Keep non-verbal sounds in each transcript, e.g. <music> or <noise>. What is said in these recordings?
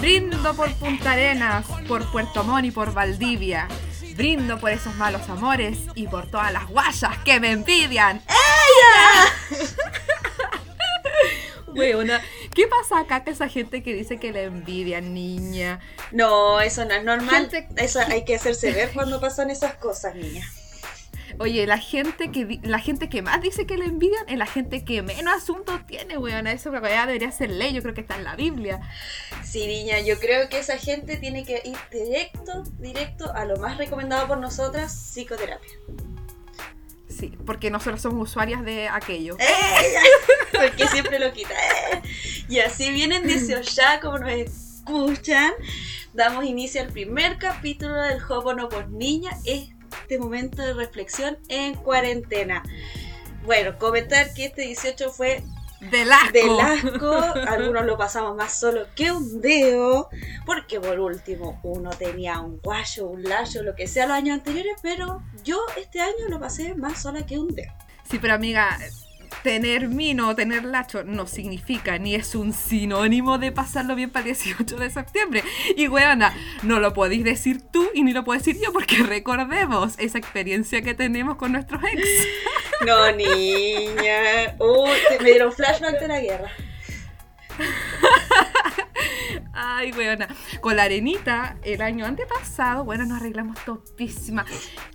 Brindo por Punta Arenas, por Puerto Montt y por Valdivia. Brindo por esos malos amores y por todas las guayas que me envidian. ¡Ella! <laughs> Weona, ¿qué pasa acá con esa gente que dice que le envidian, niña? No, eso no es normal. Gente- Eso hay que hacerse ver <laughs> cuando pasan esas cosas, niña. Oye, la gente que la gente que más dice que le envidian es la gente que menos asuntos tiene, weona. Eso realidad debería ser ley, yo creo que está en la Biblia. Sí, niña, yo creo que esa gente tiene que ir directo, directo a lo más recomendado por nosotras, psicoterapia. Sí, porque nosotros somos usuarias de aquello. Porque siempre lo quita. eh. Y así vienen 18 ya, como nos escuchan. Damos inicio al primer capítulo del Hopono por Niña, este momento de reflexión en cuarentena. Bueno, comentar que este 18 fue Del asco. del asco, <laughs> algunos lo pasamos más solo que un dedo, porque por último uno tenía un guayo, un layo, lo que sea los años anteriores, pero yo este año lo pasé más sola que un dedo. Sí, pero amiga, tener mino o tener lacho no significa ni es un sinónimo de pasarlo bien para el 18 de septiembre. Y weona, no lo podéis decir tú y ni lo puedo decir yo porque recordemos esa experiencia que tenemos con nuestros ex. <laughs> No, niña. Uy, me dieron flashback de la guerra. <laughs> Ay, weona. Con la arenita, el año antepasado, bueno, nos arreglamos topísima.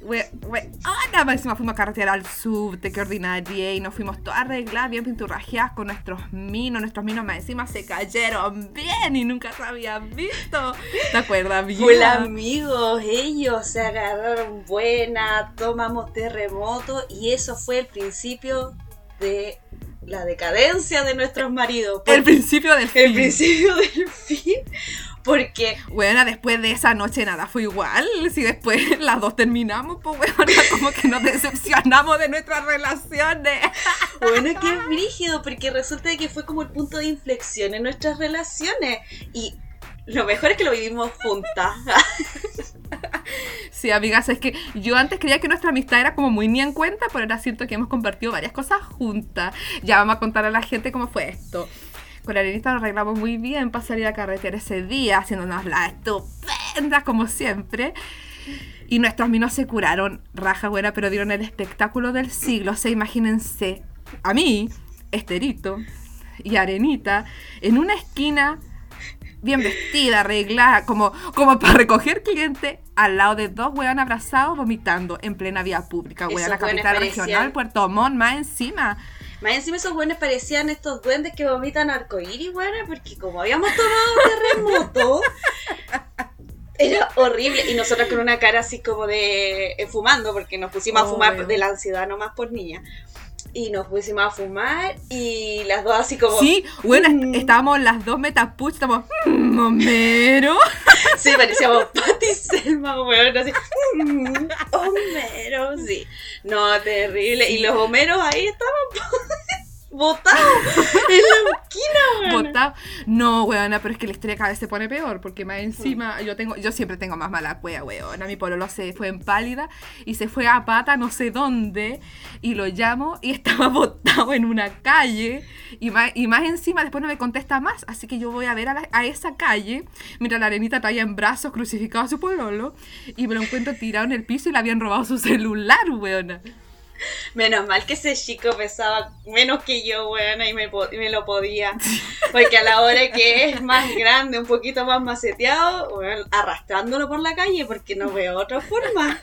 We, we, ah, más fuimos a carretear al subte, que ordinaria, y nos fuimos todas arregladas, bien pinturrajeadas con nuestros minos. Nuestros minos más encima se cayeron bien y nunca se habían visto. ¿Te acuerdas, bien? Fue amigos, ellos se agarraron buena, tomamos terremoto y eso fue el principio de la decadencia de nuestros maridos. El principio del fin. el principio del fin. Porque Bueno, después de esa noche nada fue igual. Si después <laughs> las dos terminamos, pues bueno, <laughs> como que nos decepcionamos de nuestras relaciones. Bueno, qué brígido, porque resulta que fue como el punto de inflexión en nuestras relaciones. Y lo mejor es que lo vivimos juntas. <laughs> Sí, amigas, es que yo antes creía que nuestra amistad era como muy ni en cuenta, pero ahora siento que hemos compartido varias cosas juntas. Ya vamos a contar a la gente cómo fue esto. Con arenita nos arreglamos muy bien para salir a carretera ese día, haciéndonos la estupenda como siempre. Y nuestros minos se curaron, raja buena, pero dieron el espectáculo del siglo. O sea, imagínense, a mí, Esterito y Arenita, en una esquina, bien vestida, arreglada, como, como para recoger cliente, al lado de dos weón abrazados vomitando en plena vía pública, weón, la capital parecían- regional, Puerto Montt, más encima. Más encima esos buenos parecían estos duendes que vomitan arcoíris, bueno, porque como habíamos tomado terremoto, <laughs> era horrible. Y nosotras con una cara así como de eh, fumando, porque nos pusimos a fumar de la ansiedad nomás por niña. Y nos pusimos a fumar y las dos así como... Sí, bueno, Mm. estábamos las dos metapuch, estamos, "Mm, Homero. <laughs> Sí, parecíamos Patty Selma, weón, así. mm, Homero, sí. No, terrible. Y los Homeros ahí estaban botados en la esquina, weón. Botado. No, weona, pero es que la historia cada vez se pone peor, porque más encima yo tengo, yo siempre tengo más mala cueva, weona. Mi pololo se fue en pálida y se fue a pata no sé dónde y lo llamo y estaba <laughs> botado en una calle y más, y más encima después no me contesta más, así que yo voy a ver a, la- a esa calle mientras la arenita traía en brazos crucificado a su pololo y me lo encuentro tirado en el piso y le habían robado su <laughs> celular, weona. <laughs> Menos mal que ese chico pesaba menos que yo, weón, y me, lo podía. Porque a la hora que es más grande, un poquito más maceteado, weón, arrastrándolo por la calle, porque no veo otra forma.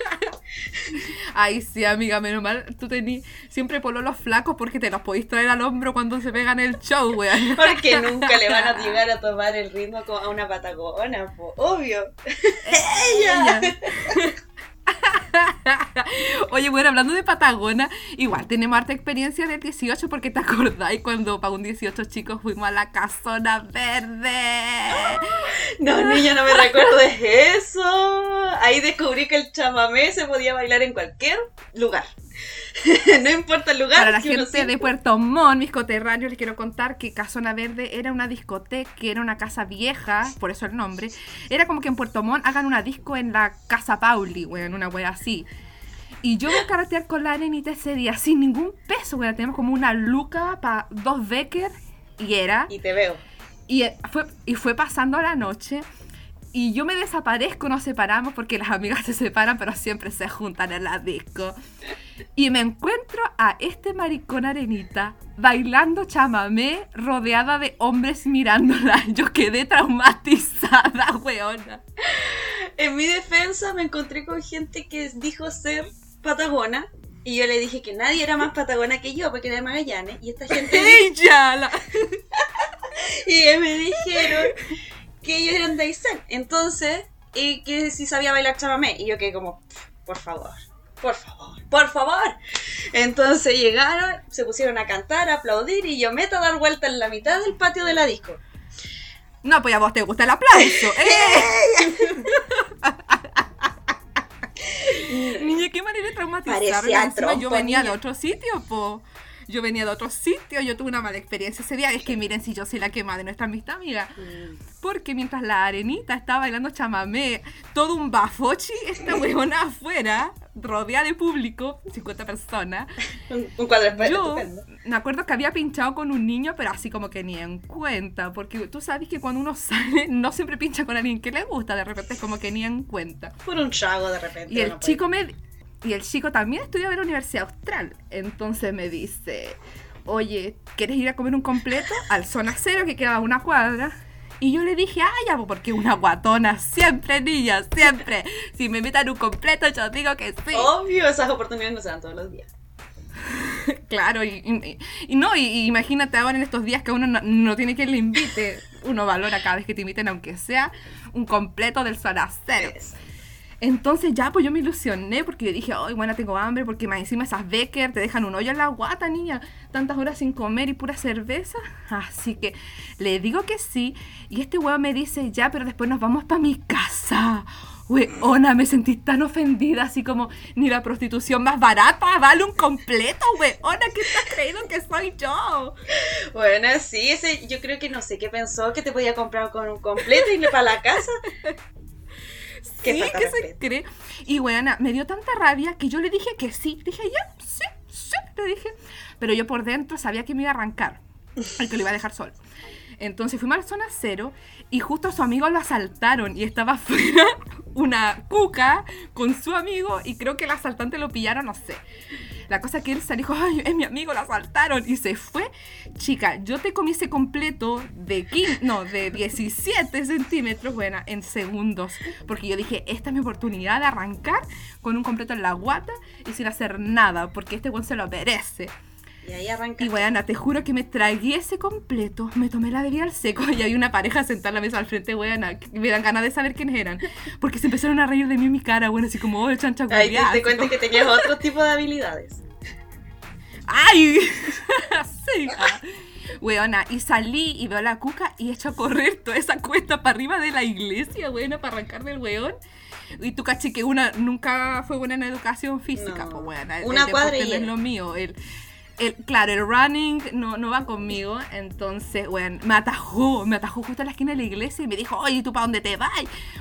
Ay, sí, amiga, menos mal, tú tenés siempre pololos flacos porque te los podéis traer al hombro cuando se pegan el show, weón. <laughs> Porque nunca le van a llegar a tomar el ritmo a una patagona, po, obvio. <laughs> Ella. <laughs> Oye, bueno, hablando de Patagona, igual tenemos harta experiencia del 18 porque te <laughs> acordáis cuando para un 18 chicos fuimos a la casona verde. <laughs> No, niña, no me recuerdes eso. Ahí descubrí que el chamamé se podía bailar en cualquier lugar. <laughs> no importa el lugar. Para la gente de Puerto Montt, mis coterráneos, les quiero contar que Casona Verde era una discoteca, que era una casa vieja, por eso el nombre. Era como que en Puerto Montt hagan una disco en la Casa Pauli, weón, una wea así. Y yo voy a carretear con la arenita ese día sin ningún peso, weón. Tenemos como una luca para dos Becker y era. Y te veo. Y eh, fue, y fue pasando la noche y yo me desaparezco, nos separamos porque las amigas se separan, pero siempre se juntan en la disco. Y me encuentro a este maricón arenita bailando chamamé rodeada de hombres mirándola. <laughs> Yo quedé traumatizada, weona. En mi defensa me encontré con gente que dijo ser patagona. Y yo le dije que nadie era más patagona que yo, porque era de Magallanes. Y esta gente... <laughs> ¡Ella! La... <laughs> y me dijeron que ellos eran de Aysén. Entonces, y que si sabía bailar chamamé. Y yo quedé como, por favor, por favor, por favor. Entonces llegaron, se pusieron a cantar, a aplaudir y yo meto a dar vuelta en la mitad del patio de la disco. No, pues a vos te gusta el aplauso. <laughs> ¡Eh! <laughs> Niña, qué manera de traumatizarme. Encima yo venía de otro sitio, po. Yo venía de otro sitio, yo tuve una mala experiencia ese día. Es que miren si yo soy la que más de nuestra amistad, amiga. Mm. Porque mientras la arenita estaba bailando chamamé, todo un bafochi, esta huevona <laughs> afuera, rodeada de público, 50 personas. Un, un cuadro Yo me acuerdo que había pinchado con un niño, pero así como que ni en cuenta. Porque tú sabes que cuando uno <laughs> sale, no siempre pincha con alguien que le gusta, de repente es como que ni en cuenta. Por un trago de repente. Y el puede- chico me y el chico también estudia en la Universidad Austral. Entonces me dice, oye, ¿quieres ir a comer un completo al zona cero que queda a una cuadra? Y yo le dije, ay, ya, porque una guatona, siempre, niña, siempre. Si me invitan un completo, yo digo que sí. Obvio, esas oportunidades no se dan todos los días. <laughs> Claro, y, y- y no, y, y imagínate ahora en estos días que uno no, no tiene quien le invite. Uno valora cada vez que te inviten, aunque sea un completo del zona cero. Es. Entonces ya, pues yo me ilusioné porque yo dije, ay, bueno, tengo hambre porque más encima esas Becker te dejan un hoyo en la guata, niña. Tantas horas sin comer y pura cerveza. <laughs> Así que le digo que sí. Y este weón me dice, ya, pero después nos vamos para mi casa. Weona, me sentí tan ofendida, así como ni la prostitución más barata vale un completo, weona, ¿qué has creído que soy yo? Bueno, sí, ese yo creo que no sé qué pensó que te podía comprar con un completo y irle para la casa. Qué sí, falta ¿qué de se cree? Y bueno, me dio tanta rabia que yo le dije que sí. Dije, ya, sí, sí, le dije. Pero yo por dentro sabía que me iba a arrancar. Y que lo iba a dejar solo. Entonces fuimos a la zona cero y justo a su amigo lo asaltaron y estaba <laughs> afuera una cuca con su amigo y creo que el asaltante lo pillaron, no sé. La cosa que él se dijo, <laughs> ay, es mi amigo, lo asaltaron y se fue. Chica, yo te comí ese completo de 15, no, de 17 centímetros, buena, en segundos. Porque yo dije, esta es mi oportunidad de arrancar con un completo en la guata y sin hacer nada, porque este buen se lo merece. Y ahí arranca. Y bueno, te juro que me tragué ese completo, me tomé la bebida al seco y hay una pareja sentada en la mesa al frente, weona, que me dan ganas de saber quiénes eran. Porque se empezaron a reír de mí en mi cara, bueno, así como, oh, chancha Ahí te, culiá", te así cuenta que tenías otro tipo de habilidades. ¡Ay! <laughs> sí. ah. Weona, y salí y veo a la cuca y echo a correr toda esa cuesta para arriba de la iglesia, weona, para arrancar del weón. Y tú caché que una nunca fue buena en educación física, No. pues weona. el- Una el cuadra y no es lo mío. El, el, claro, el running no, no va conmigo, entonces, weón, me atajó, me atajó justo en la esquina de la iglesia y me dijo, oye, ¿tú para dónde te vas?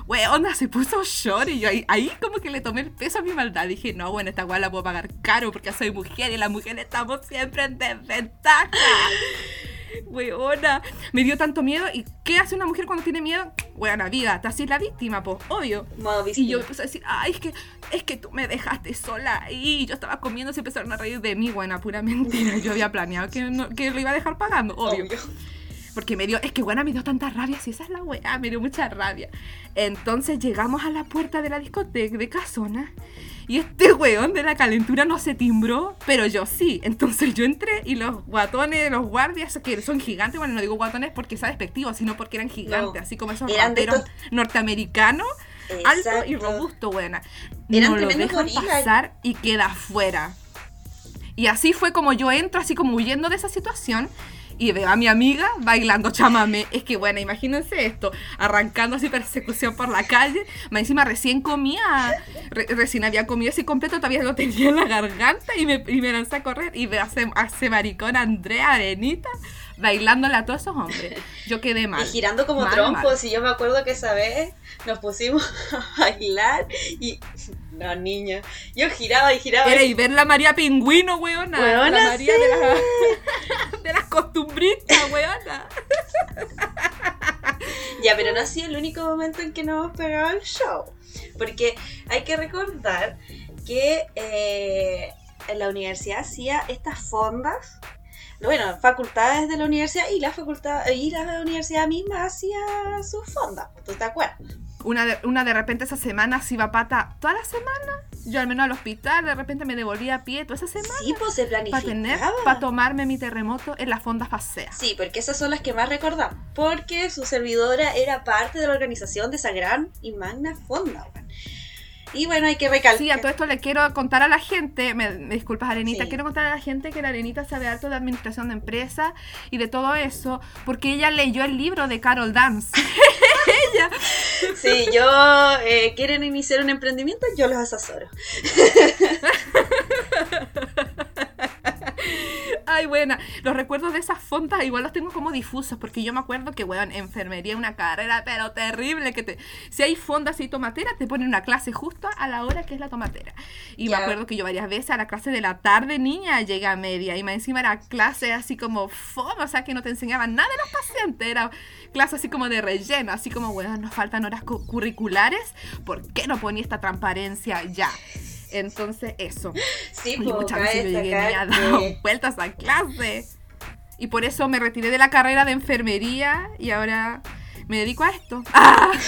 Weón, se puso short y yo ahí, como que le tomé el peso a mi maldad. Dije, no, bueno, esta weá la puedo pagar caro porque soy mujer y las mujeres estamos siempre en desventaja. <laughs> Weona, me dio tanto miedo. ¿Y qué hace una mujer cuando tiene miedo? Weona, vida, te haces la víctima, pues, obvio. Modo Y yo empecé a decir, ay, es que, es que tú me dejaste sola ahí. Yo estaba comiendo, se empezaron a reír de mí, buena, pura mentira. Yo había planeado que, no- que lo iba a dejar pagando, obvio. Obvio. Porque me dio, es que buena, me dio tanta rabia, si esa es la weá, me dio mucha rabia. Entonces llegamos a la puerta de la discoteca de Casona y este weón de la calentura no se timbró, pero yo sí. Entonces yo entré y los guatones, los guardias, que son gigantes, bueno, no digo guatones porque sea despectivo, sino porque eran gigantes, No, así como esos de estos- norteamericanos, alto y robusto, buena. Eran no lo dejan pasar y queda afuera. Y así fue como yo entro, así como huyendo de esa situación. Y veo a mi amiga bailando chamame. Es que bueno, imagínense esto, arrancando así persecución por la calle. Más encima recién comía, re- recién había comido así completo, todavía lo tenía en la garganta y me, y me lancé a correr. Y veo a ese maricón Andrea Arenita bailándole a todos esos hombres. Yo quedé mal. Y girando como Mal, trompos. mal. Y yo me acuerdo que esa vez nos pusimos <laughs> a bailar y. No, niña. Yo giraba y giraba. Era y ver la María Pingüino, weona. la Weona, María sí. de, la- <laughs> de las costumbristas, weona. Ya, pero no ha sido el único momento en que nos hemos pegado el show. Porque hay que recordar que eh, en la universidad hacía estas fondas. Bueno, facultades de la universidad y la facultad y la universidad misma hacía sus fondas, ¿tú te acuerdas? Una de, una de repente esa semana se iba pata toda la semana. Yo al menos al hospital, de repente me devolvía a pie toda esa semana. Sí, pues se Para planificaba. tener, para tomarme mi terremoto en las fondas paseas. Sí, porque esas son las que más recordamos. Porque su servidora era parte de la organización de esa gran y magna fonda. weón. Y bueno, hay que recalcar. Sí, a todo esto le quiero contar a la gente, me, me disculpas Arenita, Sí. quiero contar a la gente que la Arenita sabe harto de administración de empresas y de todo eso, porque ella leyó el libro de Carol Dance. <laughs> Si yo eh, quieren iniciar un emprendimiento, yo los asesoro. <laughs> Ay, buena. Los recuerdos de esas fondas igual los tengo como difusos, porque yo me acuerdo que, weón, enfermería una carrera, pero terrible, que te... Si hay fondas y tomatera, te ponen una clase justo a la hora que es la tomatera. Y me acuerdo que yo varias veces a la clase de la tarde, niña, llegué a media, y más encima era clase así como fome, o sea, que no te enseñaban nada de los pacientes, era clase así como de relleno, así como, weón, nos faltan horas cu- curriculares, ¿por qué no ponía esta transparencia ya? Entonces, eso. Sí, Y pues muchas veces llegué me dado que- <laughs> vueltas a clase. Y por eso me retiré de la carrera de enfermería y ahora me dedico a esto. ¡Ah! <laughs>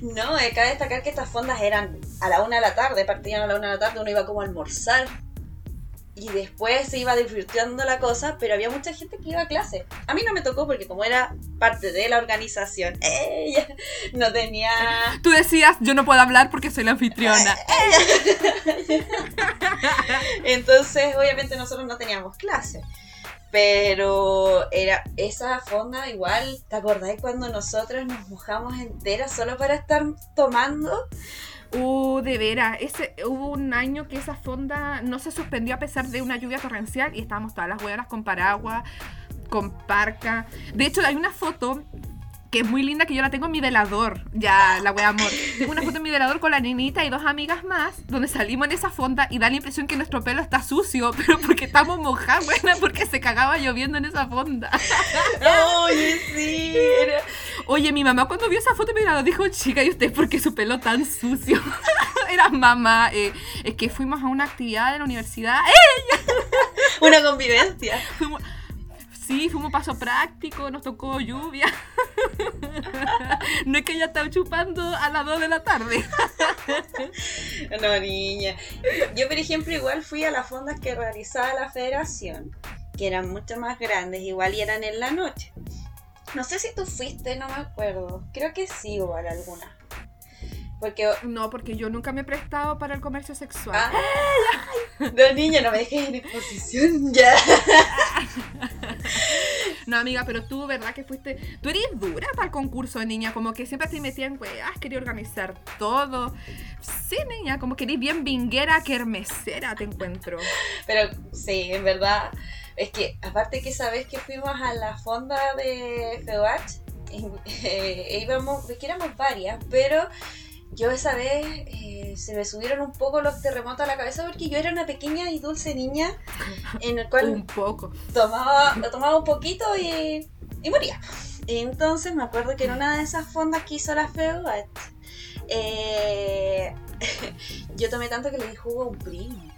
No, eh, cabe destacar que estas fondas eran a la una de la tarde, partían a la una de la tarde, uno iba como a almorzar. Y después se iba divirtiendo la cosa, pero había mucha gente que iba a clase. A mí no me tocó porque como era parte de la organización, <laughs> ella no tenía... Tú decías, yo no puedo hablar porque soy la anfitriona. <laughs> Entonces, obviamente nosotros no teníamos clase. Pero era esa fonda igual, ¿te acordáis cuando nosotros nos mojamos enteras solo para estar tomando? Uh, de veras, ese, hubo un año que esa fonda no se suspendió a pesar de una lluvia torrencial y estábamos todas las huevas con paraguas, con parca. De hecho, hay una foto que es muy linda que yo la tengo en mi velador. Ya, la wea amor. Tengo una foto en mi velador con la nenita y dos amigas más, donde salimos en esa fonda y da la impresión que nuestro pelo está sucio, <laughs> pero porque estamos mojadas, buena, porque se cagaba lloviendo en esa fonda. Oye, sí, era- Oye, mi mamá cuando vio esa foto en mi velador dijo, chica, ¿y usted por qué su pelo tan sucio? <laughs> Era mamá, eh, es que fuimos a una actividad de la universidad. ¡Eh! una convivencia. Fuimos- sí, fuimos paso práctico, nos tocó lluvia. No es que ella estaba chupando a las 2 de la tarde. No, niña. Yo, por ejemplo, igual fui a las fondas que realizaba la federación, que eran mucho más grandes, igual y eran en la noche. No sé si tú fuiste, no me acuerdo. Creo que sí, igual alguna. Porque No, porque yo nunca me he prestado para el comercio sexual. Ah, <laughs> no, niña, no me dejes en exposición <laughs> ya. No, amiga, pero tú, ¿verdad que fuiste? Tú eres dura para el concurso, niña. Como que siempre te metía en weas, quería organizar todo. Sí, niña, como que eres bien vinguera, que hermesera, te encuentro. Pero sí, en verdad. Es que, aparte que sabes que fuimos a la fonda de FEUACH, eh, íbamos, es que éramos varias, pero yo esa vez eh, se me subieron un poco los terremotos a la cabeza porque yo era una pequeña y dulce niña en el cual <laughs> Un poco. tomaba, tomaba un poquito y, y moría. Entonces me acuerdo que en una de esas fondas que hizo la FEUAT, eh, <laughs> yo tomé tanto que le di jugo a un primo.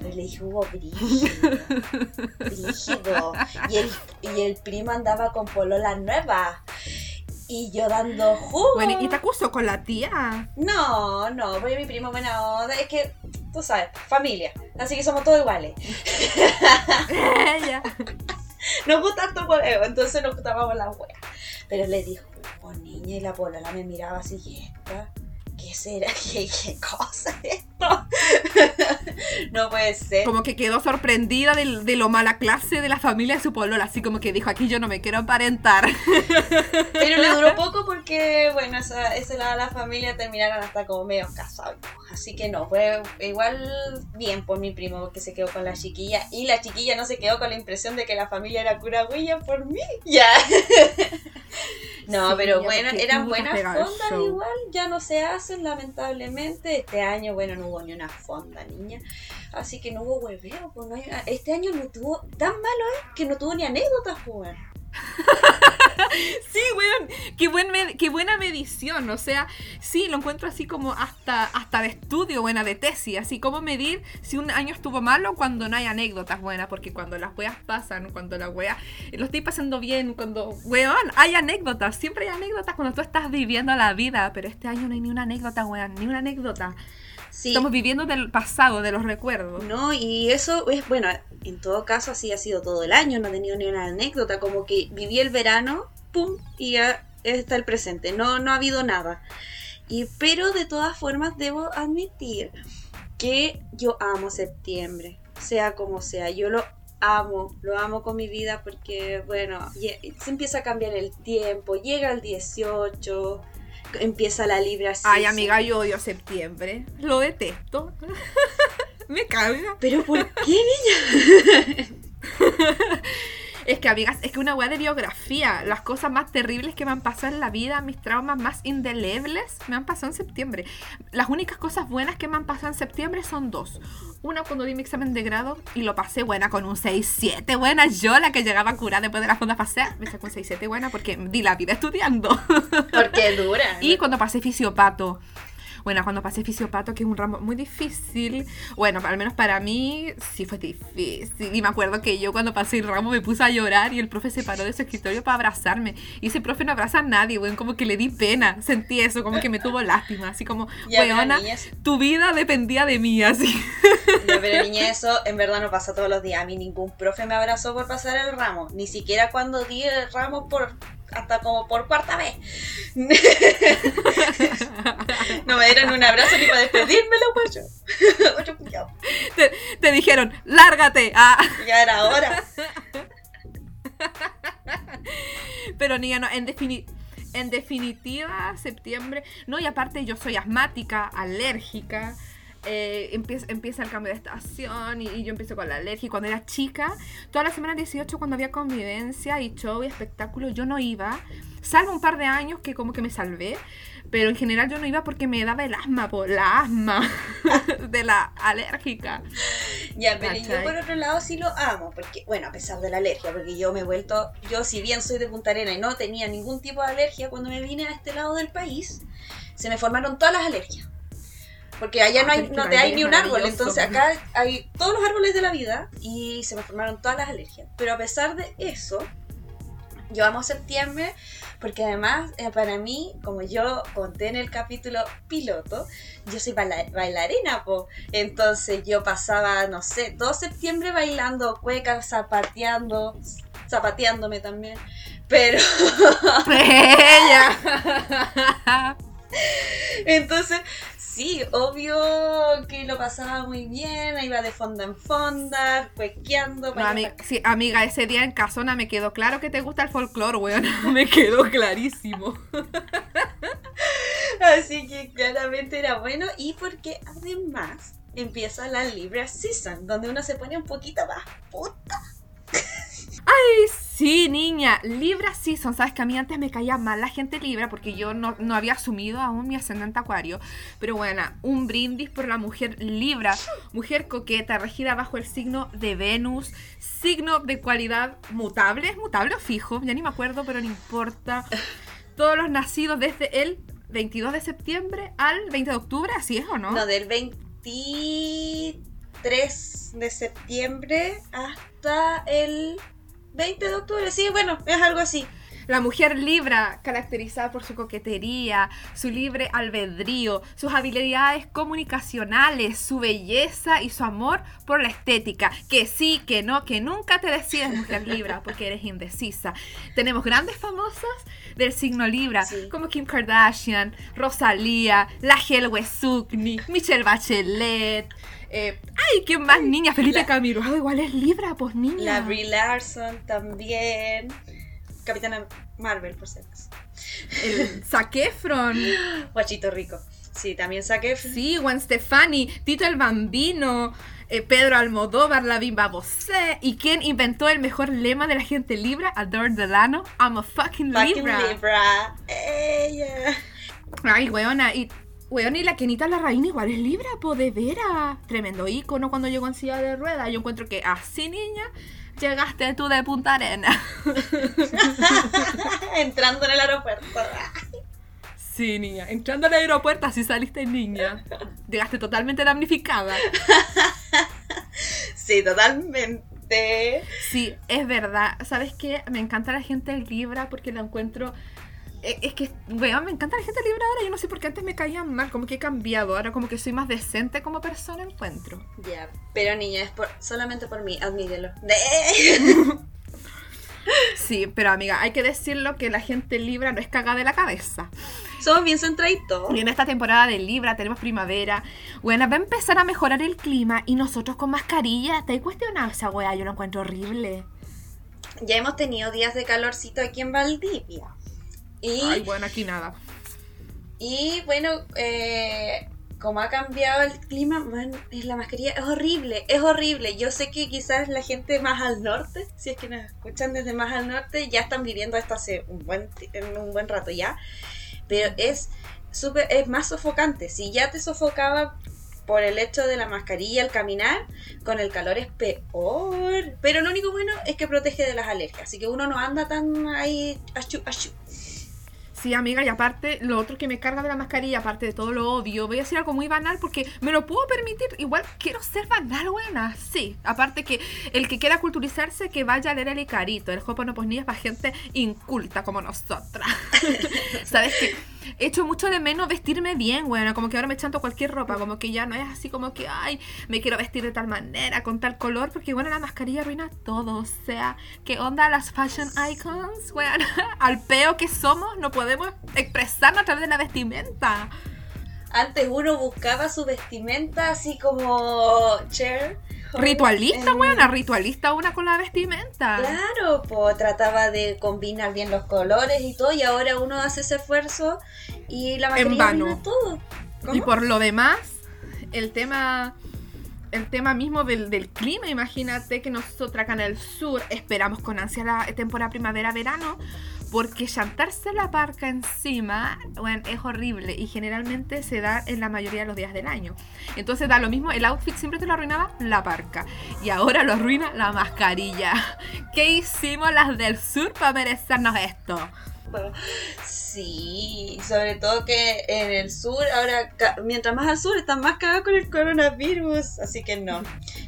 Le di jugo brígido. <laughs> brígido. Y el, y el primo andaba con polola nueva. Y yo dando jugo. Bueno, ¿y te acusó con la tía? No, no, porque mi primo buena onda. Es que, tú sabes, familia. Así que somos todos iguales. <laughs> Ella. Nos gusta harto huevo, entonces nos tomamos la wea. Pero le dijo, oh niña, y la polola me miraba así, ¿y esta? ¿Qué será? <laughs> ¿Qué, qué cosa es esto? <laughs> no puede ser. Como que quedó sorprendida de, de lo mala clase de la familia de su polola. Así como que dijo, aquí yo no me quiero aparentar. <laughs> Pero le duró poco porque, bueno, esa, lado de la familia terminaron hasta como medio casados. Así que no, fue igual bien por mi primo porque se quedó con la chiquilla. Y la chiquilla no se quedó con la impresión de que la familia era cura huella por mí. Ya. No, Sí, pero bueno, eran buenas fondas igual, ya no se lamentablemente. Este año, bueno, no hubo ni una fonda, niña. Así que no hubo hueveo, pues no hay- este año no tuvo, tan malo es que no tuvo ni anécdotas, pues. <laughs> Sí, weón, qué, buen med- qué buena medición, o sea, sí, lo encuentro así como hasta, hasta de estudio, buena, de tesis, así como medir si un año estuvo malo cuando no hay anécdotas buenas, porque cuando las weas pasan, cuando la wea, lo estoy pasando bien, cuando, weón, hay anécdotas, siempre hay anécdotas cuando tú estás viviendo la vida, pero este año no hay ni una anécdota, weón, ni una anécdota. Sí. Estamos viviendo del pasado, de los recuerdos. No, y eso es, bueno, en todo caso así ha sido todo el año, no he tenido ni una anécdota, como que viví el verano, pum, y ya está el presente, no, no ha habido nada. Y, pero de todas formas debo admitir que yo amo septiembre, sea como sea, yo lo amo, lo amo con mi vida porque, bueno, se empieza a cambiar el tiempo, llega el 18, empieza la libre Ay, amiga, yo odio septiembre. Lo detesto. <laughs> Me caga. Pero ¿por qué? <laughs> Es que, amigas, es que una weá de biografía. Las cosas más terribles que me han pasado en la vida, mis traumas más indelebles, me han pasado en septiembre. Las únicas cosas buenas que me han pasado en septiembre son dos. Una cuando di mi examen de grado y lo pasé buena con un 6-7 buena. Yo, la que llegaba a curar después de la fonda pasé, me sacó un 6-7 buena porque di la vida estudiando. Porque dura. <laughs> Y cuando pasé fisiopato. Bueno, cuando pasé fisiopato, que es un ramo muy difícil. Bueno, al menos para mí sí fue difícil. Y me acuerdo que yo cuando pasé el ramo me puse a llorar y el profe se paró de su escritorio para abrazarme. Y ese profe no abraza a nadie, weón. Como que le di pena. Sentí eso, como que me tuvo lástima. Así como, <laughs> weona, tu vida dependía de mí, así. Ya, pero niña, eso en verdad no pasa todos los días. A mí ningún profe me abrazó por pasar el ramo. Ni siquiera cuando di el ramo por hasta como por cuarta vez. <laughs> no me dieron un abrazo ni para despedirme, lo guayo. <laughs> Ocho culiao. Te, te dijeron, lárgate. Ah. Ya era hora. <laughs> Pero niña, no, en, defini- en definitiva, septiembre. No, y aparte yo soy asmática, alérgica. Eh, empieza, empieza el cambio de estación y, y yo empiezo con la alergia. Y Cuando era chica, toda la semana 18, cuando había convivencia y show y espectáculo, yo no iba. Salvo un par de años que como que me salvé. Pero en general yo no iba porque me daba el asma, por la asma <laughs> de la alérgica. Ya, pero yo por otro lado sí lo amo, porque, bueno, a pesar de la alergia, porque yo me he vuelto, yo si bien soy de Punta Arena y no tenía ningún tipo de alergia, cuando me vine a este lado del país, se me formaron todas las alergias. Porque allá Ah, no, hay, no te hay ni un árbol, entonces acá hay todos los árboles de la vida y se me formaron todas las alergias. Pero a pesar de eso, yo amo septiembre porque además eh, para mí, como yo conté en el capítulo piloto, yo soy baila- bailarina, po. Entonces yo pasaba, no sé, todo septiembre bailando cuecas, zapateando, zapateándome también. Pero <laughs> Ella. <laughs> entonces, sí, obvio que lo pasaba muy bien, iba de fonda en fonda, cuequeando. No, ami- sí, amiga, ese día en Casona me quedó claro que te gusta el folclore, weón. <laughs> Me quedó clarísimo. <laughs> Así que claramente era bueno y porque además empieza la Libra Season, donde uno se pone un poquito más puta. Ay, sí, niña. Libra Season. Sabes que a mí antes me caía mal la gente Libra porque yo no, no había asumido aún mi ascendente Acuario. Pero bueno, un brindis por la mujer Libra. Mujer coqueta, regida bajo el signo de Venus. Signo de cualidad mutable. ¿Es mutable o fijo? Ya ni me acuerdo, pero no importa. Todos los nacidos desde el 22 de septiembre al 20 de octubre, ¿así es o no? No, del 23 de septiembre hasta el 20 de octubre. Sí, bueno, es algo así. La mujer libra, caracterizada por su coquetería, su libre albedrío, sus habilidades comunicacionales, su belleza y su amor por la estética. Que sí, que no, que nunca te decides, mujer libra, porque eres indecisa. Tenemos grandes famosas del signo libra, Sí. como Kim Kardashian, Rosalía, la Hel Wesukni, Michelle Bachelet. Eh, ay, ¿quién más, niña? Felipe La- Camilo. Ah, igual es libra, pues niña. La Brie Larson también. Capitana Marvel, por acaso. El Zac Efron. <gasps> Guachito rico. Sí, también saqué. Sí, Gwen Stefani, Tito el Bambino, eh, Pedro Almodóvar, la Bimba Bosé. ¿Y quién inventó el mejor lema de la gente libra? Adore Delano. I'm a fucking, Fucking libra. Libra. Ella. Ay, weona. Y, weona, y la Kenita Larraín igual es libra, po, de veras. Tremendo ícono cuando llegó en silla de ruedas. Yo encuentro que así, niña, llegaste tú de Punta Arena. <laughs> Entrando en el aeropuerto. Sí, niña. Entrando al aeropuerto, así saliste niña. Llegaste totalmente damnificada. Sí, totalmente. Sí, es verdad. ¿Sabes qué? Me encanta la gente Libra porque la encuentro. Eh, Es que, weón, me encanta la gente Libra ahora. Yo no sé por qué antes me caían mal, como que he cambiado. Ahora, como que soy más decente como persona, encuentro. Ya, pero niña, es por, solamente por mí, admítelo. <laughs> Sí, pero amiga, hay que decirlo que la gente Libra no es cagada de la cabeza. Somos bien centraditos. Y en esta temporada de Libra tenemos primavera. Bueno, va a empezar a mejorar el clima y nosotros con mascarilla. ¿Te has cuestionado esa wea? Yo lo encuentro horrible. Ya hemos tenido días de calorcito aquí en Valdivia. Y, Ay, bueno, aquí nada. y bueno, eh, como ha cambiado el clima, man, es la mascarilla es horrible, es horrible. Yo sé que quizás la gente más al norte, si es que nos escuchan desde más al norte, ya están viviendo esto hace un buen, un buen rato ya. Pero es súper, es más sofocante. Si ya te sofocaba por el hecho de la mascarilla al caminar, con el calor es peor. Pero lo único bueno es que protege de las alergias. Así que uno no anda tan ahí achú, achú. Sí, amiga, y aparte, lo otro que me carga de la mascarilla, aparte de todo lo odio, voy a decir algo muy banal porque me lo puedo permitir. Igual quiero ser banal, buena. Sí, aparte que el que quiera culturizarse, que vaya a leer el Icarito. El Hoponoposni es para gente inculta como nosotras. <laughs> ¿Sabes qué? He hecho mucho de menos vestirme bien, bueno, como que ahora me chanto cualquier ropa, como que ya no es así como que, ay, me quiero vestir de tal manera, con tal color, porque bueno, la mascarilla arruina todo, o sea, ¿qué onda las fashion icons? Bueno, <laughs> al peo que somos, no podemos expresarnos a través de la vestimenta. Antes uno buscaba su vestimenta así como Cher. Ritualista, en- buena, ritualista una con la vestimenta. Claro, pues trataba de combinar bien los colores y todo, y ahora uno hace ese esfuerzo y la En mascarilla vano. todo. ¿Cómo? Y por lo demás, el tema el tema mismo del, del clima, imagínate que nosotros acá en el sur esperamos con ansia la temporada primavera-verano, porque chantarse la parca encima, bueno, es horrible y generalmente se da en la mayoría de los días del año. Entonces da lo mismo, el outfit siempre te lo arruinaba la parca y ahora lo arruina la mascarilla. <laughs> ¿Qué hicimos las del sur para merecernos esto? Sí, sobre todo que en el sur, ahora, mientras más al sur, están más cagados con el coronavirus. Así que no.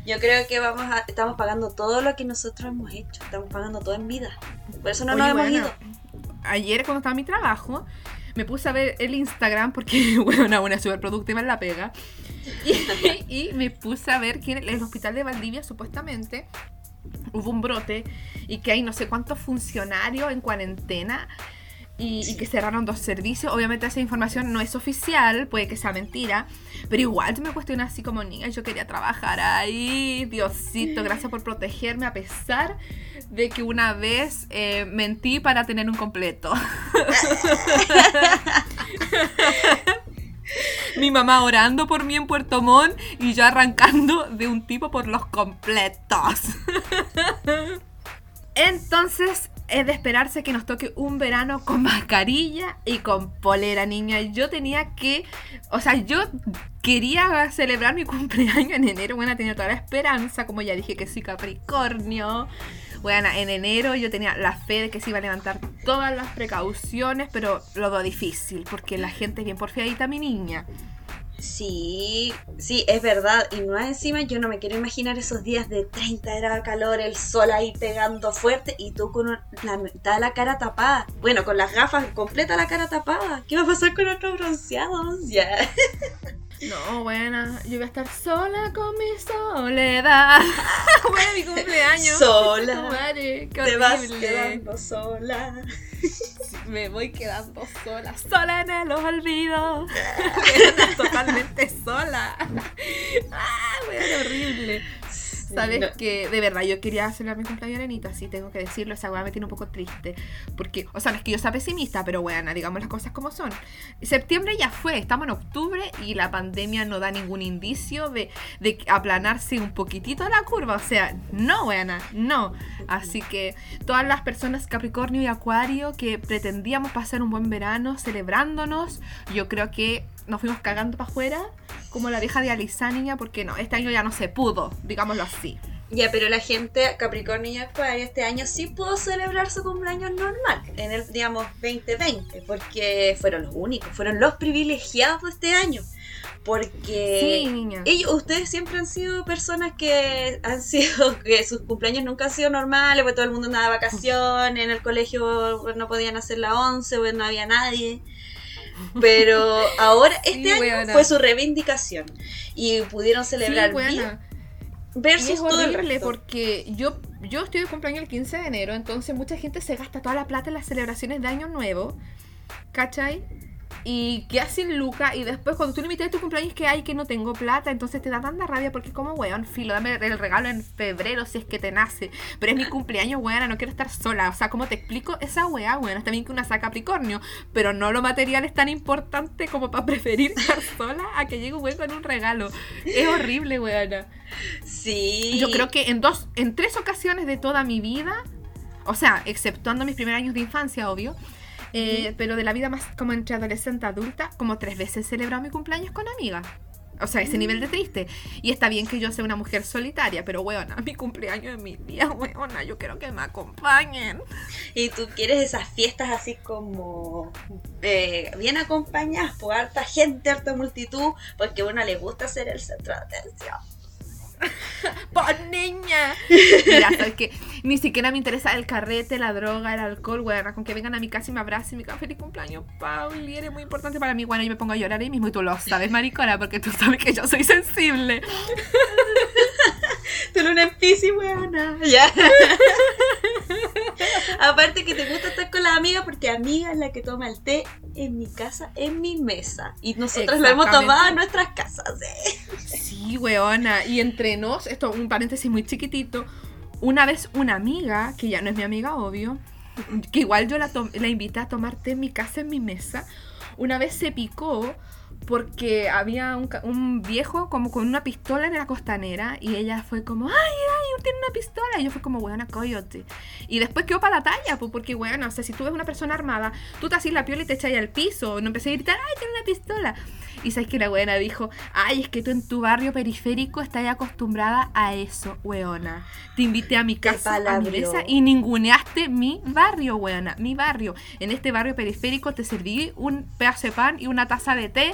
Yo creo que vamos a, estamos pagando todo lo que nosotros hemos hecho. Estamos pagando todo en vida. Por eso no Oye, nos hemos buena, ido. Ayer cuando estaba en mi trabajo, me puse a ver el Instagram porque, <laughs> bueno, una buena súper productiva en la pega. Y, y me puse a ver que en el hospital de Valdivia supuestamente hubo un brote y que hay no sé cuántos funcionarios en cuarentena. Y, y que cerraron dos servicios. Obviamente esa información no es oficial, puede que sea mentira. Pero igual yo me cuestioné así como niña, yo quería trabajar ahí. Diosito, gracias por protegerme a pesar de que una vez eh, mentí para tener un completo. <laughs> Mi mamá orando por mí en Puerto Montt y yo arrancando de un tipo por los completos. <laughs> Entonces es de esperarse que nos toque un verano con mascarilla y con polera, niña. Yo tenía que, o sea, yo quería celebrar mi cumpleaños en enero. Bueno, tenía toda la esperanza, como ya dije que soy Capricornio. Bueno, en enero yo tenía la fe de que se iba a levantar todas las precauciones, pero lo veo difícil porque la gente es bien porfiadita, mi niña. Sí, sí, es verdad. Y más encima, yo no me quiero imaginar esos días de 30 grados de calor, el sol ahí pegando fuerte y tú con la mitad de la cara tapada. Bueno, con las gafas completa la cara tapada. ¿Qué va a pasar con nuestros bronceados? <laughs> Ya. No, buena, yo voy a estar sola con mi soledad. <laughs> bueno, mi cumpleañños. Sola. Qué Te vas quedando sola. Me voy quedando sola, sola en el olvido. <laughs> Totalmente sola. Ah, bueno, horrible. Sabes No. que de verdad yo quería celebrar mi cumpleaños Arenita, sí tengo que decirlo, esa weá me tiene un poco triste. Porque, o sea, no es que yo sea pesimista, pero bueno, digamos las cosas como son. Septiembre ya fue, estamos en octubre y la pandemia no da ningún indicio de, de aplanarse un poquitito la curva. O sea, no, weana, no. Así que todas las personas Capricornio y Acuario que pretendíamos pasar un buen verano celebrándonos, yo creo que nos fuimos cagando para afuera como la vieja de Alisá, niña, porque no, este año ya no se pudo, digámoslo así. Ya, pero la gente Capricornio y Acuario este año sí pudo celebrar su cumpleaños normal, en el, digamos, 2020, porque fueron los únicos, fueron los privilegiados de este año. Porque Sí, niña. ellos, ustedes siempre han sido personas que han sido, <laughs> que sus cumpleaños nunca han sido normales, porque todo el mundo andaba de vacaciones, en el colegio no podían hacer la 11, pues no había nadie. Pero ahora, Sí, este año fue su reivindicación y pudieron celebrar Sí, bien buena. Y versus es todo el horrible resto. porque yo, yo estoy de cumpleaños el 15 de enero, entonces mucha gente se gasta toda la plata en las celebraciones de Año Nuevo, ¿cachai? Y queda sin luca y después cuando tú le invitas a tu cumpleaños que hay que no tengo plata, entonces te da tanta rabia porque como, weón, filo, dame el regalo en febrero si es que te nace. Pero es mi cumpleaños, weón, no quiero estar sola. O sea, ¿cómo te explico? Esa weá, weón, está bien que una saca Capricornio, pero no lo material es tan importante como para <laughs> preferir estar sola a que llegue un weón con un regalo. Es horrible, weona. Sí. Yo creo que en dos, en tres ocasiones de toda mi vida, o sea, exceptuando mis primeros años de infancia, obvio, eh, pero de la vida más como entre adolescente adulta, como tres veces he celebrado mi cumpleaños con amigas. O sea, ese nivel de triste. Y está bien que yo sea una mujer solitaria, pero weona, mi cumpleaños es mi día, weona, yo quiero que me acompañen. Y tú quieres esas fiestas así como eh, bien acompañadas por harta gente, harta multitud, porque a uno le gusta ser el centro de atención. <laughs> ¡Pues niña! Mira, sabes que ni siquiera me interesa el carrete, la droga, el alcohol, weona, con que vengan a mi casa y me abracen y me digan feliz cumpleaños, Pauli, eres muy importante para mí, bueno, yo me pongo a llorar ahí mismo y tú lo sabes, maricona, porque tú sabes que yo soy sensible. <laughs> Tú eres una empisi, weona. Ya. <laughs> Aparte que te gusta estar con la amiga porque amiga es la que toma el té en mi casa, en mi mesa. Y nosotros lo hemos tomado en nuestras casas. ¿eh? Sí, weona, y entre nos, esto un paréntesis muy chiquitito, una vez una amiga, que ya no es mi amiga, obvio, que igual yo la, la invité a tomar té en mi casa, en mi mesa, una vez se picó porque había un, un viejo como con una pistola en la costanera y ella fue como, ay, tiene una pistola. Y yo fue como, weona, coyote. Y después quedó para la talla, pues porque, weona, o sea, si tú ves una persona armada, tú te haces la piola y te echas ahí al piso. No empecé a gritar, ay, tiene una pistola. Y sabes que la weona dijo, ay, es que tú en tu barrio periférico estás acostumbrada a eso, weona. Te invité a mi casa, a mi mesa y ninguneaste mi barrio, weona, mi barrio. En este barrio periférico te serví un pedazo de pan y una taza de té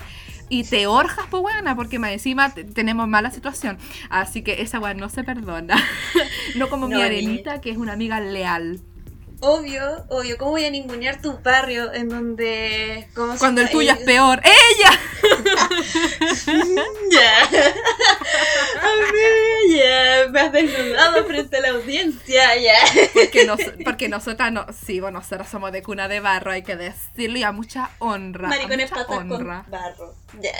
y te orjas, pues weona, porque más encima te- tenemos mala situación. Así que esa weona no se perdona. <laughs> no como mi arenita, que es una amiga leal. Obvio, obvio. ¿Cómo voy a ningunear tu barrio en donde... ¿cómo se Cuando el tuyo es peor. ¡Ella! <laughs> <laughs> Ya. A ver, ya. Me has desnudado frente a la audiencia, ya. Porque, nos, porque nosotras no, sí, bueno, nosotras somos de cuna de barro, hay que decirlo, y a mucha honra. a Maricones mucha patas honra. con barro. Ya.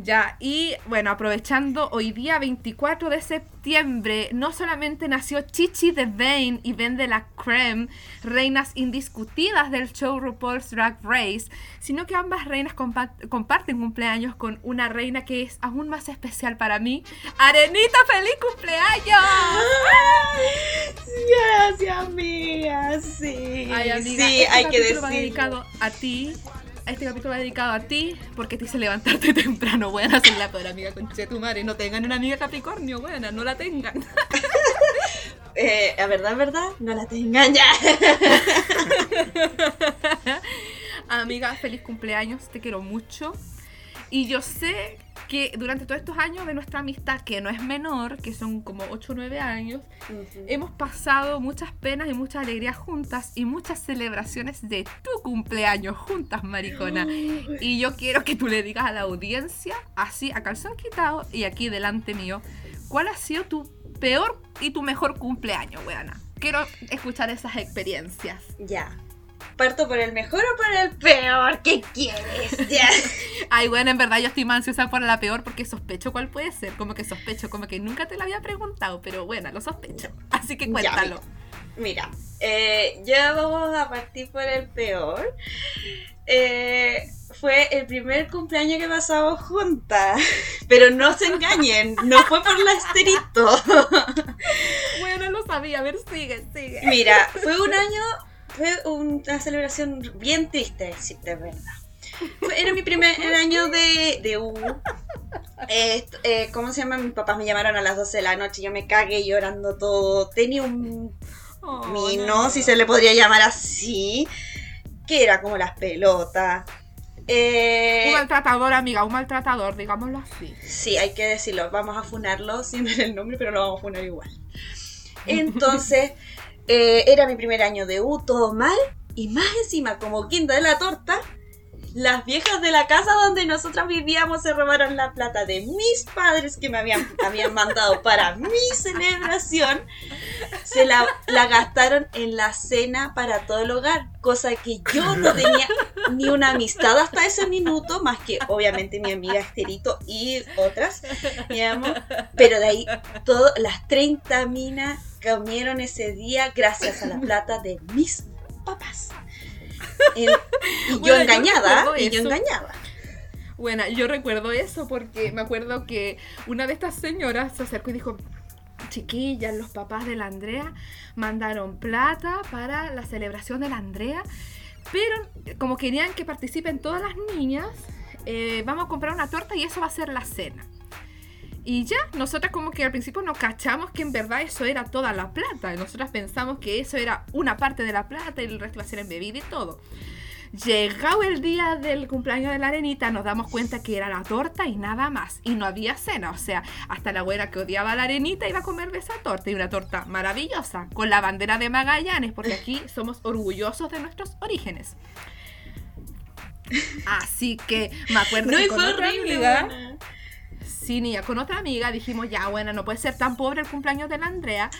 Ya, y bueno, aprovechando hoy día 24 de septiembre, no solamente nació Chichi de Vane y vende la creme, reinas indiscutidas del show RuPaul's Drag Race, sino que ambas reinas compa- comparten cumpleaños con una reina que es aún más especial para mí. ¡Arenita, feliz cumpleaños! Gracias, amiga. Sí. Ay, amiga, sí, este hay que decirlo. dedicado a ti. Este capítulo va dedicado a ti porque te hice levantarte <laughs> temprano, buena, ser la peor amiga con tu madre. No tengan una amiga Capricornio, buena, no la tengan. <laughs> Eh, a verdad, verdad, no la tengan ya. <laughs> amiga, feliz cumpleaños, te quiero mucho. Y yo sé que durante todos estos años de nuestra amistad, que no es menor, que son como 8 o 9 años, hemos pasado muchas penas y muchas alegrías juntas y muchas celebraciones de tu cumpleaños juntas, maricona. Y yo quiero que tú le digas a la audiencia, así a calzón quitado y aquí delante mío, ¿cuál ha sido tu peor y tu mejor cumpleaños, weana? Quiero escuchar esas experiencias. Ya. ¿Parto por el mejor o por el peor? ¿Qué quieres? <laughs> Ya. Ay, bueno, en verdad yo estoy más ansiosa por la peor porque sospecho cuál puede ser. Como que sospecho, como que nunca te lo había preguntado, pero bueno, lo sospecho. <laughs> Así que Ya, cuéntalo. Mira, eh, ya vamos a partir por el peor. Eh, fue el primer cumpleaños que pasamos juntas. <laughs> Pero no se engañen, no fue por la esterito. Bueno, lo sabía. A ver, sigue, sigue. Mira, fue un año, fue una celebración bien triste, decirte verdad. Era mi primer año de, de U. Eh, eh, ¿Cómo se llama? Mis papás me llamaron a las 12 de la noche. Yo me cagué llorando todo. Tenía un Oh, mino, si se le podría llamar así. Que era como las pelotas. Eh, Un maltratador, amiga, un maltratador, digámoslo así. Sí, hay que decirlo. Vamos a funarlo sin ver el nombre, pero lo vamos a funar igual. Entonces, eh, era mi primer año de U, todo mal. Y más encima, como quinta de la torta, las viejas de la casa donde nosotras vivíamos se robaron la plata de mis padres que me habían, <laughs> habían mandado para mi celebración. Se la, la gastaron en la cena para todo el hogar, cosa que yo no tenía ni una amistad hasta ese minuto, más que obviamente mi amiga Esterito y otras. Pero de ahí, todas las 30 minas comieron ese día gracias a la plata de mis papás. Y yo Bueno, yo engañada, recuerdo y yo engañada. Bueno, yo recuerdo eso porque me acuerdo que una de estas señoras se acercó y dijo, chiquillas, los papás de la Andrea mandaron plata para la celebración de la Andrea, pero como querían que participen todas las niñas, eh, vamos a comprar una torta y eso va a ser la cena. Y ya, nosotras como que al principio no cachamos que en verdad eso era toda la plata. Nosotras pensamos que eso era una parte de la plata y el resto iba a ser en bebida y todo. Llegado el día del cumpleaños de la arenita, nos damos cuenta que era la torta y nada más. Y no había cena. O sea, hasta la abuela que odiaba a la arenita iba a comer de esa torta. Y una torta maravillosa, con la bandera de Magallanes, porque aquí somos orgullosos de nuestros orígenes. Así que me acuerdo No, que con fue horrible. amiga- Sí, niña, con otra amiga dijimos, ya, bueno, no puede ser tan pobre el cumpleaños de la Andrea.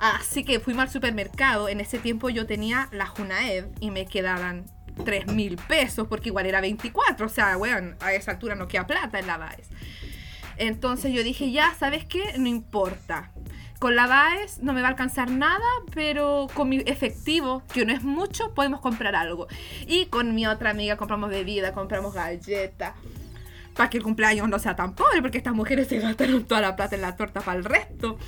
Así que fuimos al supermercado. En ese tiempo yo tenía la Junaed y me quedaban 3 mil pesos porque igual era 24. O sea, weón, a esa altura no queda plata en la Baez. Entonces yo dije, ya, ¿sabes qué? No importa. Con la Baez no me va a alcanzar nada, pero con mi efectivo, que no es mucho, podemos comprar algo. Y con mi otra amiga compramos bebida, compramos galletas. Para que el cumpleaños no sea tan pobre, porque estas mujeres se gastaron toda la plata en la torta para el resto.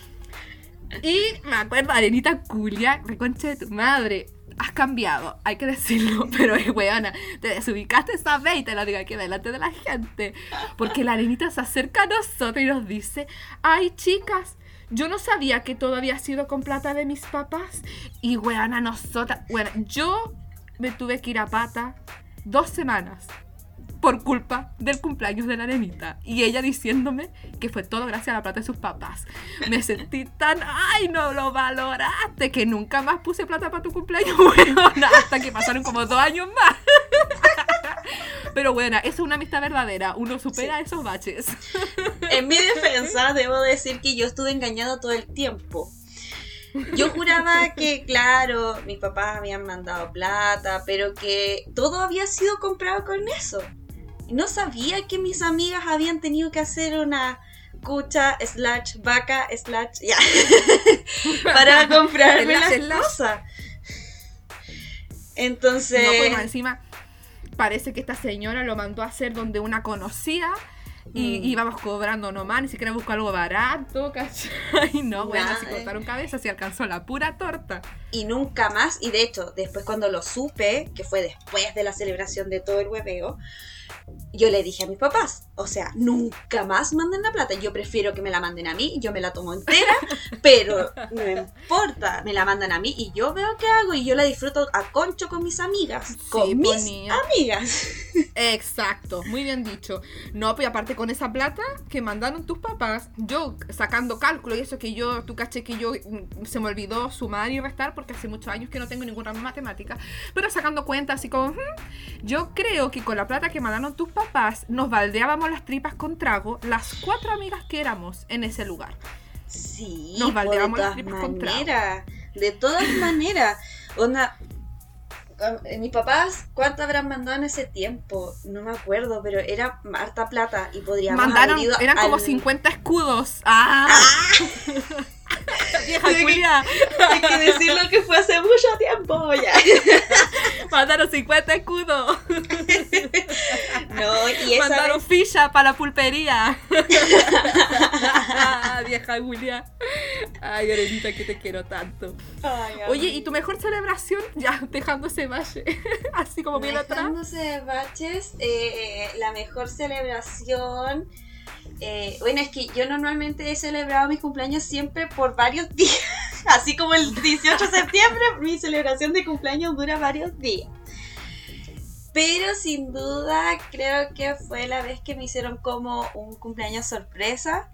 Y me acuerdo, Arenita Culia, reconcha de tu madre. Has cambiado, hay que decirlo, <laughs> pero es weona, te desubicaste esa vez y te lo digo aquí delante de la gente. Porque la arenita se acerca a nosotros y nos dice, ay chicas, yo no sabía que todo había sido con plata de mis papás. Y weona, nosotras, bueno, yo me tuve que ir a pata dos semanas por culpa del cumpleaños de la arenita. Y ella diciéndome que fue todo gracias a la plata de sus papás. Me sentí tan, ay, no lo valoraste, que nunca más puse plata para tu cumpleaños, <laughs> weona, hasta que pasaron como dos años más. <laughs> Pero bueno, es una amistad verdadera, uno supera esos baches. <laughs> En mi defensa, debo decir que yo estuve engañado todo el tiempo. Yo juraba que, claro, mis papás habían mandado plata, pero que todo había sido comprado con eso. No sabía que mis amigas habían tenido que hacer una cucha, slash, vaca, slash, ya, <laughs> para <laughs> comprarme las cosas. Entonces, No, pues encima, parece que esta señora lo mandó a hacer donde una conocía y Mm. íbamos cobrando nomás, ni siquiera buscó algo barato, <laughs> ¿cachai? No, bueno, así eh. cortaron cabezas y alcanzó la pura torta. y nunca más, y de hecho, después cuando lo supe, que fue después de la celebración de todo el hueveo, yo le dije a mis papás, o sea, nunca más manden la plata, yo prefiero que me la manden a mí, yo me la tomo entera, <laughs> pero no importa, me la mandan a mí y yo veo qué hago y yo la disfruto a concho con mis amigas, con mis ponía. amigas. Exacto, muy bien dicho. No, pues aparte con esa plata que mandaron tus papás, yo sacando cálculo y eso que yo, tú caché que yo mm, se me olvidó sumar y restar porque hace muchos años que no tengo ninguna matemática, pero sacando cuentas así como, "Ujú", yo creo que con la plata que mandaron tus papás nos baldeábamos las tripas con trago las cuatro amigas que éramos en ese lugar. Sí, Nos po, de baldeamos las tripas con trago. de todas maneras. Onda, eh, mis papás, ¿cuánto habrán mandado en ese tiempo? No me acuerdo, pero era harta plata y podríamos Mandaron, haber ido eran como al- 50 escudos. ¡Ah! <laughs> <laughs> Vieja Hay que-. Hay que decirlo que fue hace mucho tiempo ya. <laughs> Mandaron 50 escudos. <laughs> No, y esa Mandaron vez, ficha para la pulpería. Vieja Julia. Ay, Arenita, que te quiero tanto. Ay, Oye, ¿y tu mejor celebración? Ya, dejando ese valle. Así como bien atrás. Dejándose de baches, eh, la mejor celebración Eh, bueno, es que yo normalmente he celebrado mis cumpleaños siempre por varios <laughs> días. Así como el 18 de septiembre, mi celebración de cumpleaños dura varios días. Pero sin duda creo que fue la vez que me hicieron como un cumpleaños sorpresa.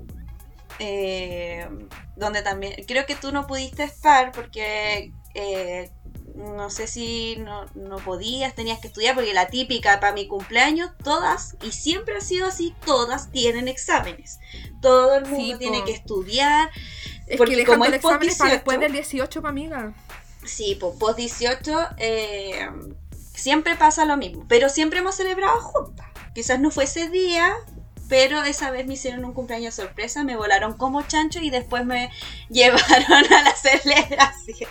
eh, donde también creo que tú no pudiste estar porque eh, no sé si no, no podías, tenías que estudiar, porque la típica para mi cumpleaños, todas, y siempre ha sido así, todas tienen exámenes. Todo el mundo Sí, tiene po. que estudiar. Es Porque que como es post para 18, después del 18, pa' amiga. Sí, pues post 18 eh, siempre pasa lo mismo, pero siempre hemos celebrado juntas. Quizás no fue ese día, pero esa vez me hicieron un cumpleaños sorpresa, me volaron como chancho y después me <laughs> llevaron a la celebración.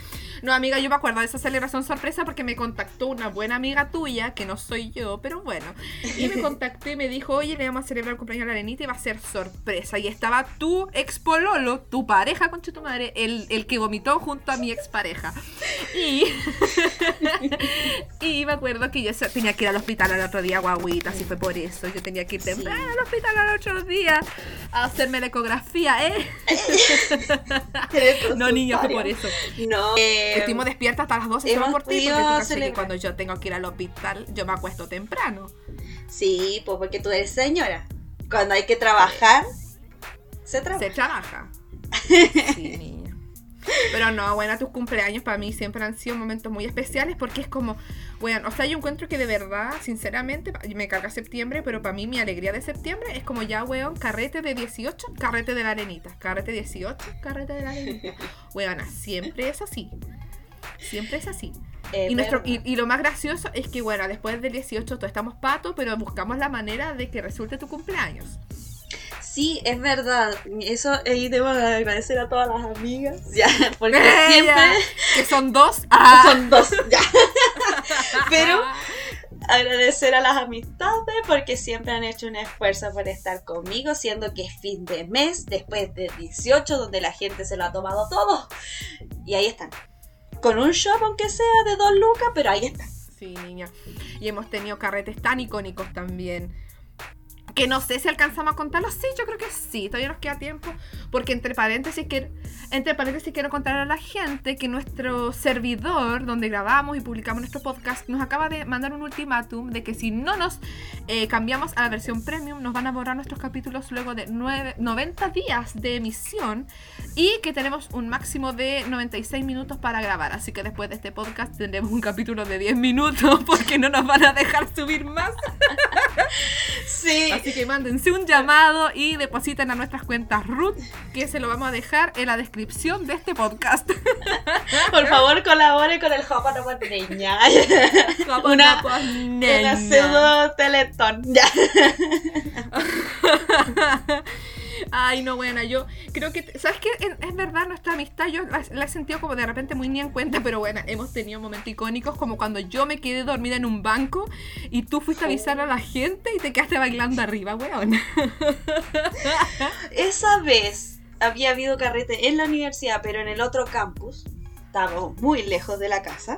No, amiga, yo me acuerdo de esa celebración sorpresa porque me contactó una buena amiga tuya, que no soy yo, pero bueno. Y me <laughs> contactó y me dijo, oye, le vamos a celebrar el cumpleaños a la arenita y va a ser sorpresa. Y estaba tu ex pololo, tu pareja, concha tu madre, el, el que vomitó junto a mi expareja. Y, <laughs> y me acuerdo que yo tenía que ir al hospital al otro día, guaguita, así fue por eso. Yo tenía que ir temprano al hospital al otro día a hacerme la ecografía, ¿eh? <laughs> No, niña, fue por eso. No. eh, Estuvimos despiertas hasta las 12 solo por ti, porque tú cuando yo tengo que ir al hospital, yo me acuesto temprano. Sí, pues porque tú eres señora. Cuando hay que trabajar, se trabaja. Se trabaja. <laughs> Sí, niña. Pero no, bueno, tus cumpleaños para mí siempre han sido momentos muy especiales porque es como, bueno, o sea, yo encuentro que de verdad, sinceramente, me carga septiembre, pero para mí mi alegría de septiembre es como ya, weón, carrete de 18, carrete de la arenita, carrete 18, carrete de la arenita. <laughs> Weona, siempre es así. Siempre es así. Eh, Y, nuestro, y, y lo más gracioso es que, bueno, después del 18 todos estamos patos, pero buscamos la manera de que resulte tu cumpleaños. Sí, es verdad. Eso ahí debo agradecer a todas las amigas. <laughs> Ya, porque siempre Que son dos. <laughs> Ah. son dos. Ya. <laughs> Pero agradecer a las amistades porque siempre han hecho un esfuerzo por estar conmigo, siendo que es fin de mes, después del 18, donde la gente se lo ha tomado todo. Y ahí están. Con un shop, aunque sea de dos lucas, pero ahí están. Sí, niña. Y hemos tenido carretes tan icónicos también. Que no sé si alcanzamos a contarlos. Sí, yo creo que sí. Todavía nos queda tiempo. Porque entre paréntesis, que, entre paréntesis quiero contar a la gente que nuestro servidor, donde grabamos y publicamos nuestro podcast, nos acaba de mandar un ultimátum de que si no nos eh, cambiamos a la versión premium, nos van a borrar nuestros capítulos luego de nueve- 90 días de emisión. Y que tenemos un máximo de 96 minutos para grabar. Así que después de este podcast tendremos un capítulo de 10 minutos <laughs> porque no nos van a dejar subir más. Sí. <laughs> Así que mándense un llamado y depositen a nuestras cuentas root, que se lo vamos a dejar en la descripción de este podcast. <laughs> Por favor, colabore con el Niña. Una- Una pseudo teletón. <laughs> Ay, no, buena, yo creo que, ¿sabes qué? Es, es verdad, nuestra amistad yo la, la he sentido como de repente muy ni en cuenta, pero bueno, hemos tenido momentos icónicos como cuando yo me quedé dormida en un banco y tú fuiste a avisar a la gente y te quedaste bailando arriba, weón. <laughs> Esa vez había habido carrete en la universidad, pero en el otro campus. Estábamos muy lejos de la casa.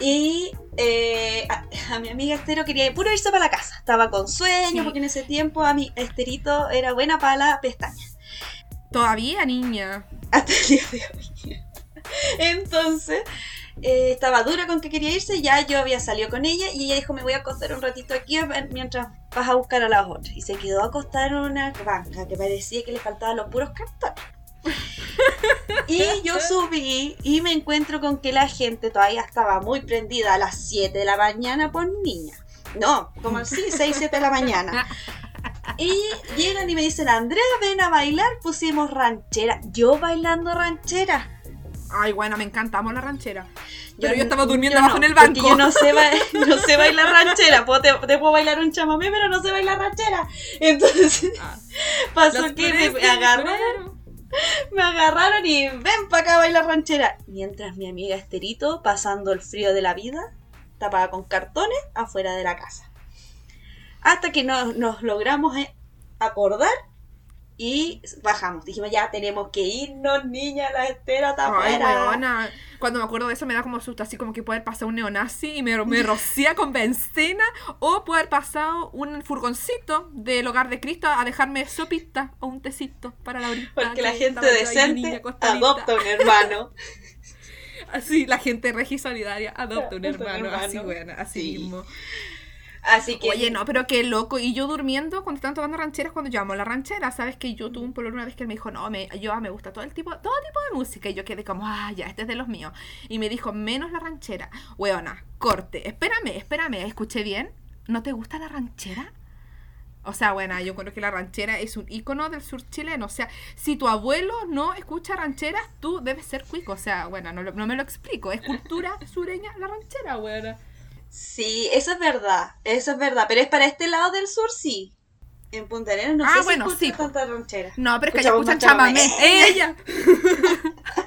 Y eh, a, a mi amiga Estero quería puro irse para la casa. Estaba con sueño, Sí. porque en ese tiempo a mi Esterito era buena para la pestaña. Todavía, niña. Hasta el día de hoy. <laughs> Entonces, eh, estaba dura con que quería irse. Ya yo había salido con ella y ella dijo: Me voy a acostar un ratito aquí a mientras vas a buscar a las otras. Y se quedó acostada en una banca que parecía que le faltaban los puros cartones. Y yo subí y me encuentro con que la gente todavía estaba muy prendida a las 7 de la mañana por niña. No, como así, 6, 7 de la mañana. Y llegan y me dicen, Andrea, ven a bailar, pusimos ranchera. Yo bailando ranchera. Ay, bueno, me encantamos la ranchera. Yo, Pero yo estaba durmiendo yo abajo no, en el banco. Porque yo no sé, ba- <laughs> no sé bailar ranchera. Puedo- te, te puedo bailar un chamamé, pero no sé bailar ranchera. Entonces Ah. pasó que me agarraron. Me agarraron y ven para acá a bailar ranchera. Mientras mi amiga Esterito, pasando el frío de la vida, tapada con cartones afuera de la casa. Hasta que nos, logramos eh, acordar Y bajamos. Dijimos, ya tenemos que irnos, niña, la espera está afuera. Cuando me acuerdo de eso me da como susto, así como que puede haber pasado un neonazi y me, me <laughs> rocía con benzina, o puede haber pasado un furgoncito del hogar de Cristo a dejarme sopita o un tecito para la horita. Porque la gente niña decente acostadita. adopta un hermano. <laughs> Así, la gente regi solidaria adopta un Adopta un hermano. Así, bueno, así Sí. mismo. Así que. Oye, no, pero qué loco. Y yo durmiendo cuando estaban tocando rancheras, cuando yo amo la ranchera, ¿sabes? Que yo tuve un una vez que él me dijo, no, me, yo me gusta todo el tipo, todo tipo de música. Y yo quedé como, ah, ya, este es de los míos. Y me dijo, menos la ranchera. Weona, corte, espérame, espérame, ¿escuché bien? ¿No te gusta la ranchera? O sea, bueno, yo creo que la ranchera es un ícono del sur chileno. O sea, si tu abuelo no escucha rancheras, tú debes ser cuico. O sea, bueno, no, no me lo explico. Es cultura sureña la ranchera, weona. Sí, eso es verdad. Eso es verdad. Pero es para este lado del sur, sí. En Punta Arenas no Ah, sé si bueno, escuchan sí, tanta ranchera. No, pero es que ya Escuchamos escuchan chamamé. ¡Ella! <laughs>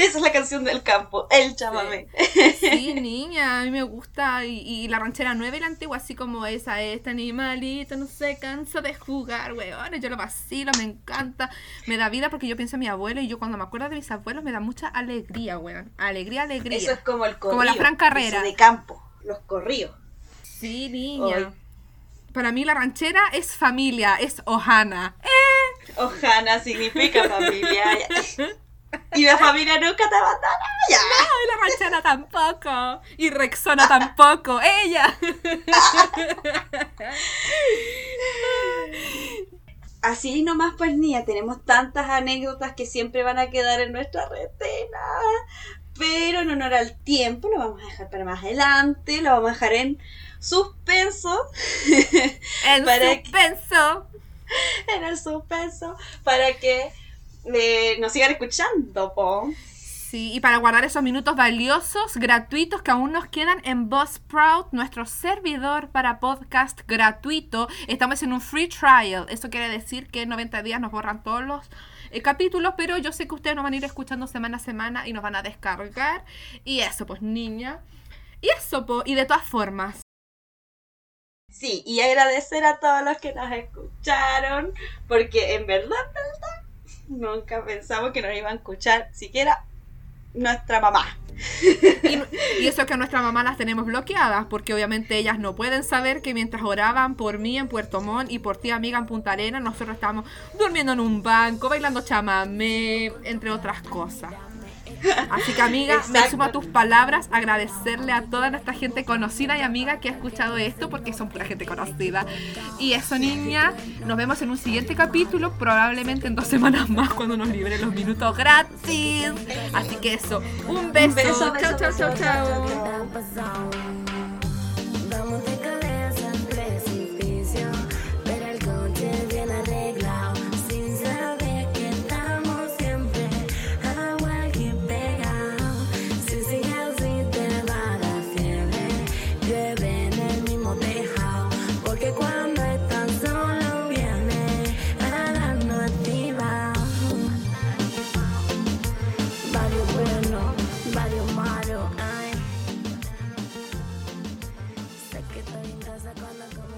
Esa es la canción del campo, el chamamé. Sí, niña, a mí me gusta. Y, y la ranchera nueva y la antigua, así como esa, este animalito no se cansa de jugar, weón. Yo lo vacilo, me encanta. Me da vida porque yo pienso en mi abuelo y yo cuando me acuerdo de mis abuelos me da mucha alegría, weón. Alegría, alegría. Eso es como el corrido. Como la Fran Carrera. de campo, los corridos. Sí, niña. Para mí la ranchera es familia, es Ohana. Ojana significa familia. <laughs> Y la familia nunca te abandona. Ya. Ay, la ranchera tampoco. Y Rexona tampoco. Ella. Así nomás, pues, niña, tenemos tantas anécdotas que siempre van a quedar en nuestra retina. Pero en honor al tiempo, lo vamos a dejar para más adelante. Lo vamos a dejar en suspenso. En Para que- suspenso. En el suspenso. Para que eh, nos sigan escuchando, po. Sí, y para guardar esos minutos valiosos, gratuitos que aún nos quedan en Buzzsprout, nuestro servidor para podcast gratuito, estamos en un free trial. Eso quiere decir que en 90 días nos borran todos los eh, capítulos, pero yo sé que ustedes nos van a ir escuchando semana a semana y nos van a descargar. Y eso, pues niña. Y eso, pues, y de todas formas. Sí, y agradecer a todos los que nos escucharon. Porque en verdad, en verdad, nunca pensamos que nos iban a escuchar siquiera nuestra mamá. Y, y eso que a nuestra mamá las tenemos bloqueadas, porque obviamente ellas no pueden saber que mientras oraban por mí en Puerto Montt y por ti, amiga, en Punta Arena, nosotros estábamos durmiendo en un banco, bailando chamamé, entre otras cosas. Así que, amiga, me sumo a tus palabras, agradecerle a toda nuestra gente conocida y amiga que ha escuchado esto, porque son pura gente conocida. Y eso, niña, nos vemos en un siguiente capítulo, probablemente en dos semanas más, cuando nos liberen los minutos gratis. Así que eso, un beso. beso, beso, chau, chau, chau, beso, chau, chau. chau.